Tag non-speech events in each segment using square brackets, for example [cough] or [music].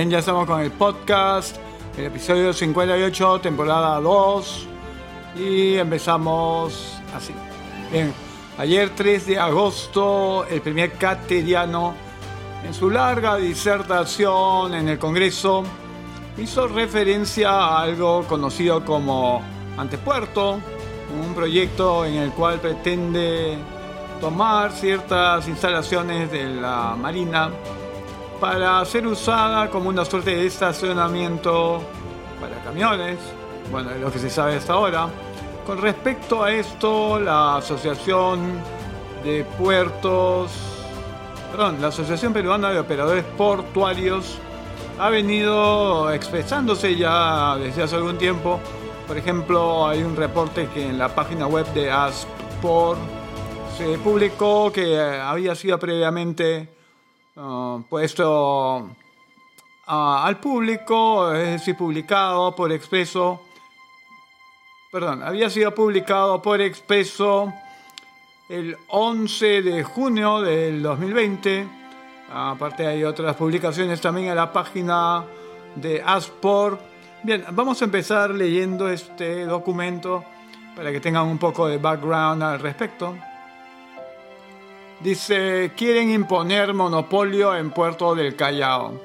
Bien, ya estamos con el podcast, el episodio 58, temporada 2. Y empezamos así. Bien, ayer 3 de agosto, el primer cateriano, en su larga disertación en el Congreso, hizo referencia a algo conocido como Antepuerto, un proyecto en el cual pretende tomar ciertas instalaciones de la Marina para ser usada como una suerte de estacionamiento para camiones, bueno, es lo que se sabe hasta ahora. Con respecto a esto, la Asociación de Puertos, perdón, la Asociación Peruana de Operadores Portuarios ha venido expresándose ya desde hace algún tiempo. Por ejemplo, hay un reporte que en la página web de ASPOR se publicó que había sido previamente Ah, puesto ah, al público, es decir, publicado por expreso, perdón, había sido publicado por expreso el 11 de junio del 2020. Aparte hay otras publicaciones también en la página de Aspor. Bien, vamos a empezar leyendo este documento para que tengan un poco de background al respecto. Dice, quieren imponer monopolio en Puerto del Callao.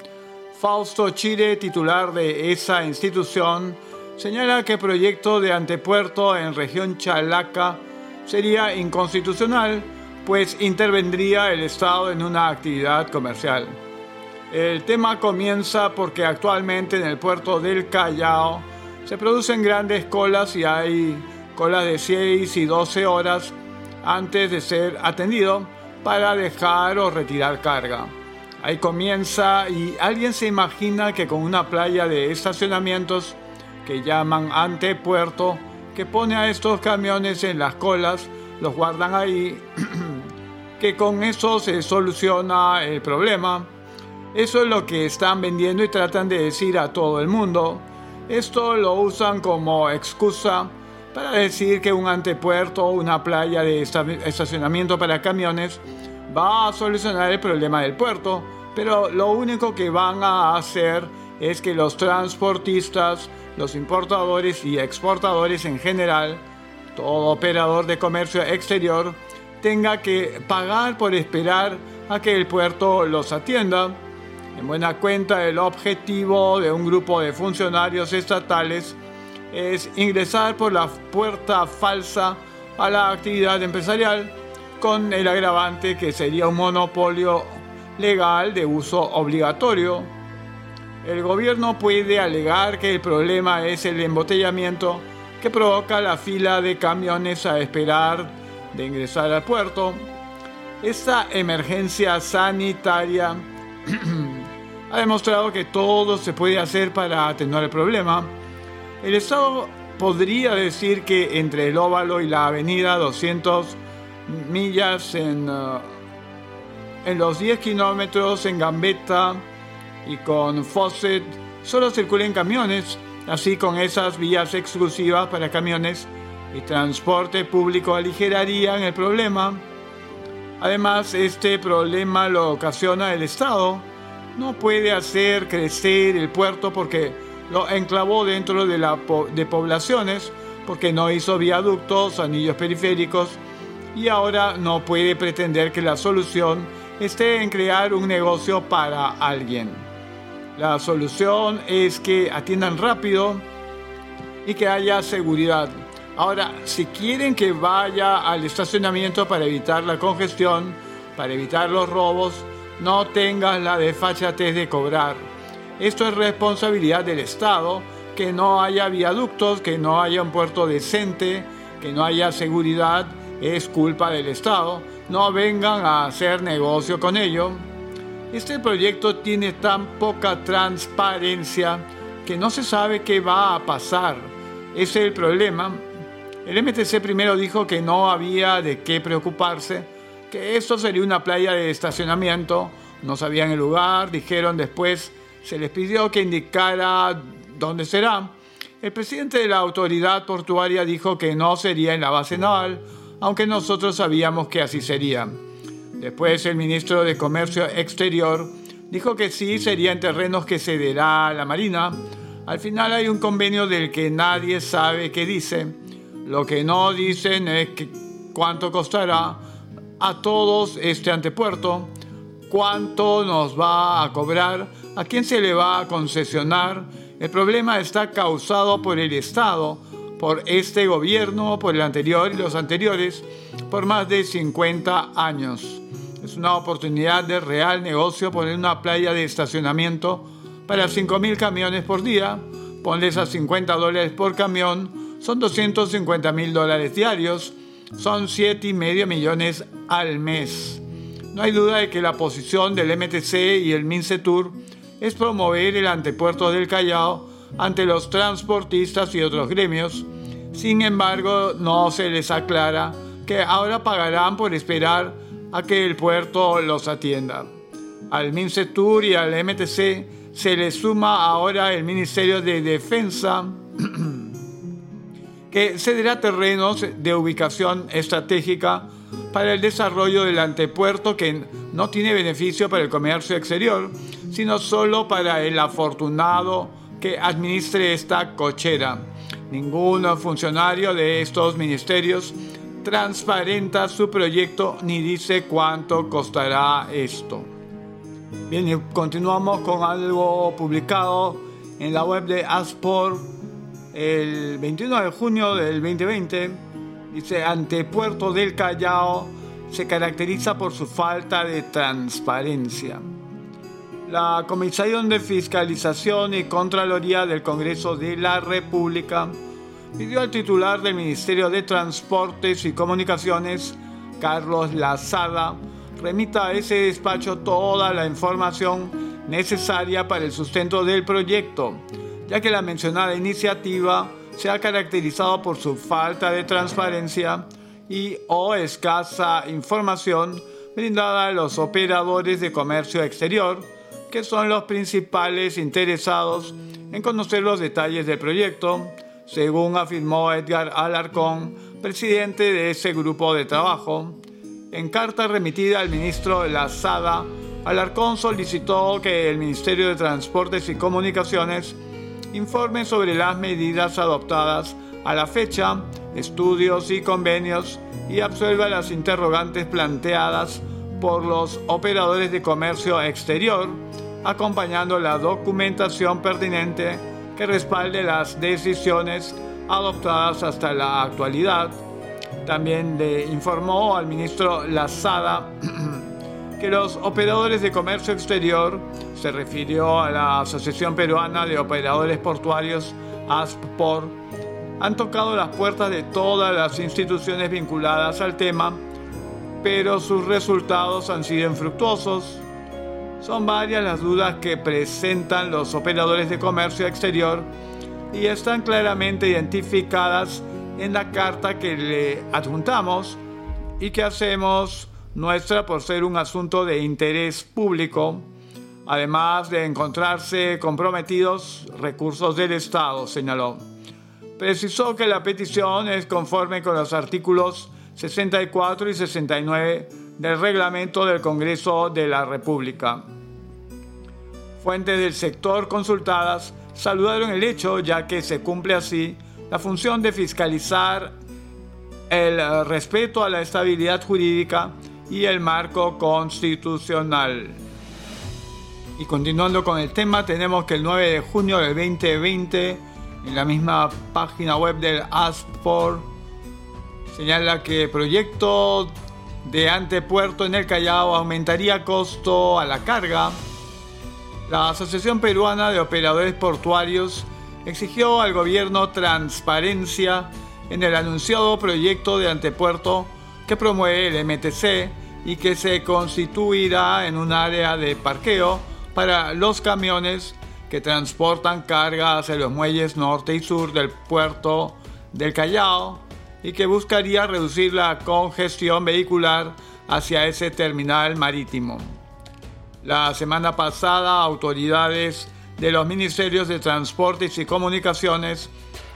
Fausto Chile, titular de esa institución, señala que el proyecto de antepuerto en región Chalaca sería inconstitucional, pues intervendría el Estado en una actividad comercial. El tema comienza porque actualmente en el puerto del Callao se producen grandes colas y hay colas de 6 y 12 horas antes de ser atendido para dejar o retirar carga. Ahí comienza y alguien se imagina que con una playa de estacionamientos que llaman antepuerto, que pone a estos camiones en las colas, los guardan ahí, [clears throat] que con eso se soluciona el problema. Eso es lo que están vendiendo y tratan de decir a todo el mundo. Esto lo usan como excusa para decir que un antepuerto o una playa de estacionamiento para camiones va a solucionar el problema del puerto, pero lo único que van a hacer es que los transportistas, los importadores y exportadores en general, todo operador de comercio exterior, tenga que pagar por esperar a que el puerto los atienda. En buena cuenta, el objetivo de un grupo de funcionarios estatales es ingresar por la puerta falsa a la actividad empresarial con el agravante que sería un monopolio legal de uso obligatorio. El gobierno puede alegar que el problema es el embotellamiento que provoca la fila de camiones a esperar de ingresar al puerto. Esta emergencia sanitaria [clears throat] ha demostrado que todo se puede hacer para atenuar el problema el Estado podría decir que entre el óvalo y la avenida 200 millas en, uh, en los 10 kilómetros en Gambetta y con Fawcett solo circulen camiones, así con esas vías exclusivas para camiones y transporte público aligerarían el problema. Además, este problema lo ocasiona el Estado. No puede hacer crecer el puerto porque lo enclavó dentro de, la, de poblaciones porque no hizo viaductos, anillos periféricos y ahora no puede pretender que la solución esté en crear un negocio para alguien. La solución es que atiendan rápido y que haya seguridad. Ahora, si quieren que vaya al estacionamiento para evitar la congestión, para evitar los robos, no tengas la desfachatez de cobrar esto es responsabilidad del Estado, que no haya viaductos, que no haya un puerto decente, que no haya seguridad, es culpa del Estado. No vengan a hacer negocio con ello. Este proyecto tiene tan poca transparencia que no se sabe qué va a pasar. Es el problema. El MTC primero dijo que no había de qué preocuparse, que esto sería una playa de estacionamiento, no sabían el lugar, dijeron después se les pidió que indicara dónde será. El presidente de la autoridad portuaria dijo que no sería en la base naval, aunque nosotros sabíamos que así sería. Después el ministro de Comercio Exterior dijo que sí serían terrenos que cederá a la Marina. Al final hay un convenio del que nadie sabe qué dice. Lo que no dicen es que cuánto costará a todos este antepuerto, cuánto nos va a cobrar, a quién se le va a concesionar. El problema está causado por el Estado, por este gobierno, por el anterior y los anteriores, por más de 50 años. Es una oportunidad de real negocio poner una playa de estacionamiento para 5.000 camiones por día. Ponles a 50 dólares por camión, son 250 mil dólares diarios, son 7,5 millones al mes. No hay duda de que la posición del MTC y el MINCETUR es promover el antepuerto del Callao ante los transportistas y otros gremios. Sin embargo, no se les aclara que ahora pagarán por esperar a que el puerto los atienda. Al MINCETUR y al MTC se les suma ahora el Ministerio de Defensa, [clears throat] que cederá terrenos de ubicación estratégica para el desarrollo del antepuerto que no tiene beneficio para el comercio exterior, sino solo para el afortunado que administre esta cochera. Ningún funcionario de estos ministerios transparenta su proyecto ni dice cuánto costará esto. Bien, continuamos con algo publicado en la web de Aspor el 21 de junio del 2020. Dice, ante Puerto del Callao se caracteriza por su falta de transparencia. La Comisión de Fiscalización y Contraloría del Congreso de la República pidió al titular del Ministerio de Transportes y Comunicaciones, Carlos Lazada, remita a ese despacho toda la información necesaria para el sustento del proyecto, ya que la mencionada iniciativa se ha caracterizado por su falta de transparencia y o escasa información brindada a los operadores de comercio exterior, que son los principales interesados en conocer los detalles del proyecto, según afirmó Edgar Alarcón, presidente de ese grupo de trabajo. En carta remitida al ministro Lazada, Alarcón solicitó que el Ministerio de Transportes y Comunicaciones informe sobre las medidas adoptadas a la fecha, estudios y convenios y absuelva las interrogantes planteadas por los operadores de comercio exterior, acompañando la documentación pertinente que respalde las decisiones adoptadas hasta la actualidad. También le informó al ministro Lazada [clears throat] que los operadores de comercio exterior, se refirió a la Asociación Peruana de Operadores Portuarios, ASPOR, han tocado las puertas de todas las instituciones vinculadas al tema, pero sus resultados han sido infructuosos. Son varias las dudas que presentan los operadores de comercio exterior y están claramente identificadas en la carta que le adjuntamos y que hacemos nuestra por ser un asunto de interés público, además de encontrarse comprometidos recursos del Estado, señaló. Precisó que la petición es conforme con los artículos 64 y 69 del reglamento del Congreso de la República. Fuentes del sector consultadas saludaron el hecho ya que se cumple así la función de fiscalizar el respeto a la estabilidad jurídica y el marco constitucional. Y continuando con el tema, tenemos que el 9 de junio del 2020, en la misma página web del ASPOR, señala que proyecto de antepuerto en el Callao aumentaría costo a la carga la Asociación Peruana de Operadores Portuarios exigió al gobierno transparencia en el anunciado proyecto de antepuerto que promueve el MTC y que se constituirá en un área de parqueo para los camiones que transportan carga hacia los muelles norte y sur del puerto del Callao y que buscaría reducir la congestión vehicular hacia ese terminal marítimo. La semana pasada, autoridades de los Ministerios de Transportes y Comunicaciones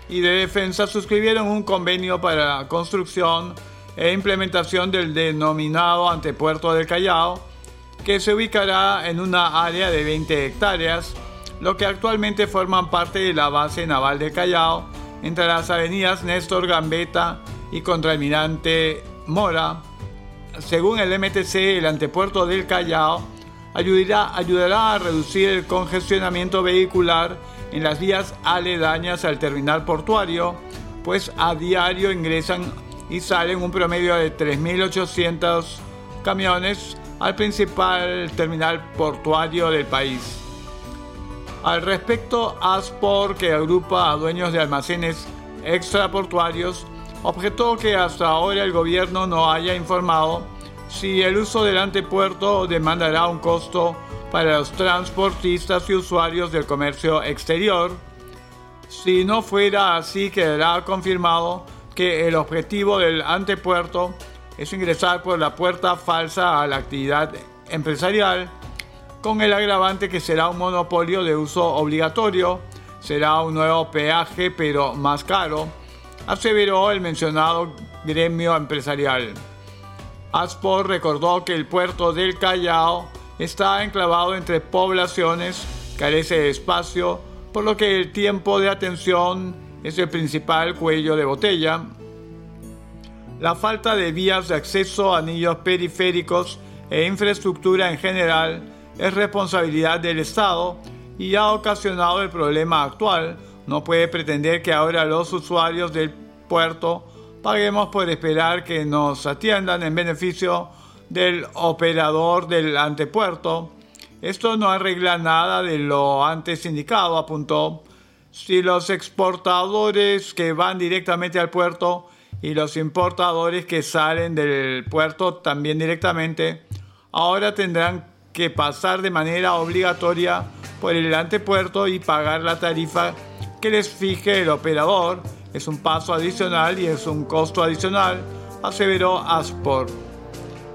y de Defensa suscribieron un convenio para la construcción e implementación del denominado antepuerto del Callao, que se ubicará en una área de 20 hectáreas, lo que actualmente forman parte de la base naval de Callao, entre las avenidas Néstor Gambetta y Contralmirante Mora. Según el MTC, el antepuerto del Callao ayudará a reducir el congestionamiento vehicular en las vías aledañas al terminal portuario, pues a diario ingresan y salen un promedio de 3.800 camiones al principal terminal portuario del país. Al respecto, Aspor, que agrupa a dueños de almacenes extraportuarios, objetó que hasta ahora el gobierno no haya informado si el uso del antepuerto demandará un costo para los transportistas y usuarios del comercio exterior. Si no fuera así, quedará confirmado que el objetivo del antepuerto es ingresar por la puerta falsa a la actividad empresarial, con el agravante que será un monopolio de uso obligatorio, será un nuevo peaje pero más caro, aseveró el mencionado gremio empresarial. Aspor recordó que el puerto del Callao está enclavado entre poblaciones, carece de espacio, por lo que el tiempo de atención es el principal cuello de botella. La falta de vías de acceso, anillos periféricos e infraestructura en general es responsabilidad del Estado y ha ocasionado el problema actual. No puede pretender que ahora los usuarios del puerto paguemos por esperar que nos atiendan en beneficio del operador del antepuerto. Esto no arregla nada de lo antes indicado, apuntó. Si los exportadores que van directamente al puerto y los importadores que salen del puerto también directamente, ahora tendrán que pasar de manera obligatoria por el antepuerto y pagar la tarifa que les fije el operador es un paso adicional y es un costo adicional, aseveró Aspor.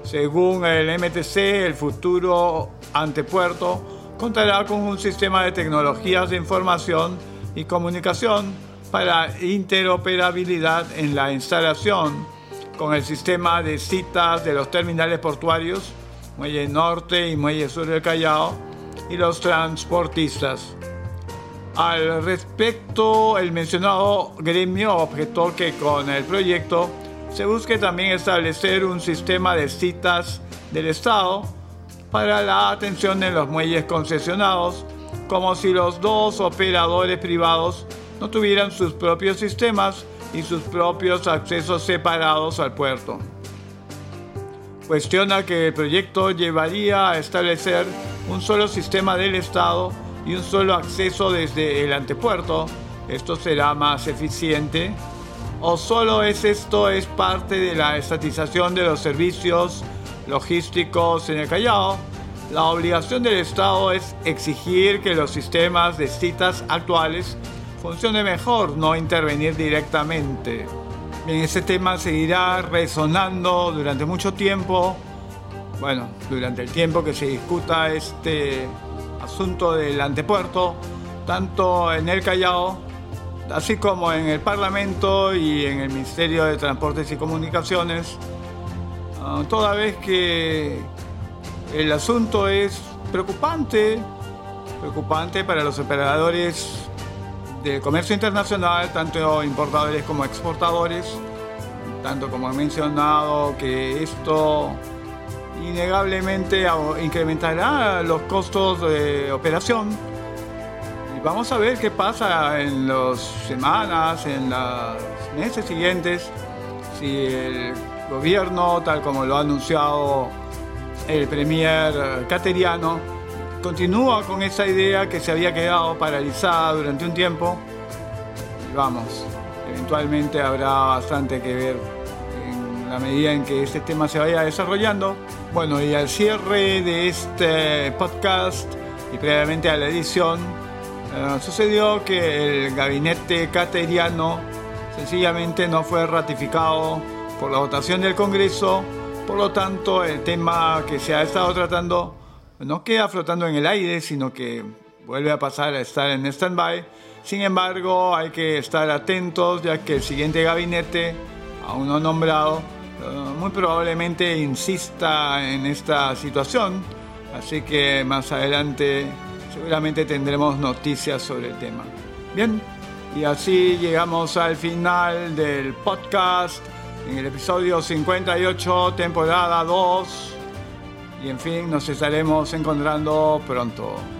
Según el MTC, el futuro antepuerto contará con un sistema de tecnologías de información y comunicación para interoperabilidad en la instalación con el sistema de citas de los terminales portuarios, Muelle Norte y Muelle Sur del Callao, y los transportistas. Al respecto, el mencionado gremio objetó que con el proyecto se busque también establecer un sistema de citas del Estado para la atención en los muelles concesionados, como si los dos operadores privados no tuvieran sus propios sistemas y sus propios accesos separados al puerto. Cuestiona que el proyecto llevaría a establecer un solo sistema del Estado y un solo acceso desde el antepuerto, esto será más eficiente. ¿O solo es esto es parte de la estatización de los servicios logísticos en el Callao? La obligación del Estado es exigir que los sistemas de citas actuales funcionen mejor, no intervenir directamente. Bien, ese tema seguirá resonando durante mucho tiempo. Bueno, durante el tiempo que se discuta este asunto del antepuerto, tanto en el Callao, así como en el Parlamento y en el Ministerio de Transportes y Comunicaciones, ah, toda vez que el asunto es preocupante, preocupante para los operadores del comercio internacional, tanto importadores como exportadores, tanto como he mencionado que esto innegablemente incrementará los costos de operación. Y vamos a ver qué pasa en las semanas, en los meses siguientes, si el gobierno, tal como lo ha anunciado el premier cateriano, continúa con esa idea que se había quedado paralizada durante un tiempo. Vamos, eventualmente habrá bastante que ver en la medida en que este tema se vaya desarrollando. Bueno, y al cierre de este podcast y previamente a la edición, eh, sucedió que el gabinete cateriano sencillamente no fue ratificado por la votación del Congreso, por lo tanto el tema que se ha estado tratando no queda flotando en el aire, sino que vuelve a pasar a estar en stand-by. Sin embargo, hay que estar atentos ya que el siguiente gabinete, aún no nombrado, muy probablemente insista en esta situación. Así que más adelante seguramente tendremos noticias sobre el tema. Bien, y así llegamos al final del podcast en el episodio 58, temporada 2. Y en fin, nos estaremos encontrando pronto.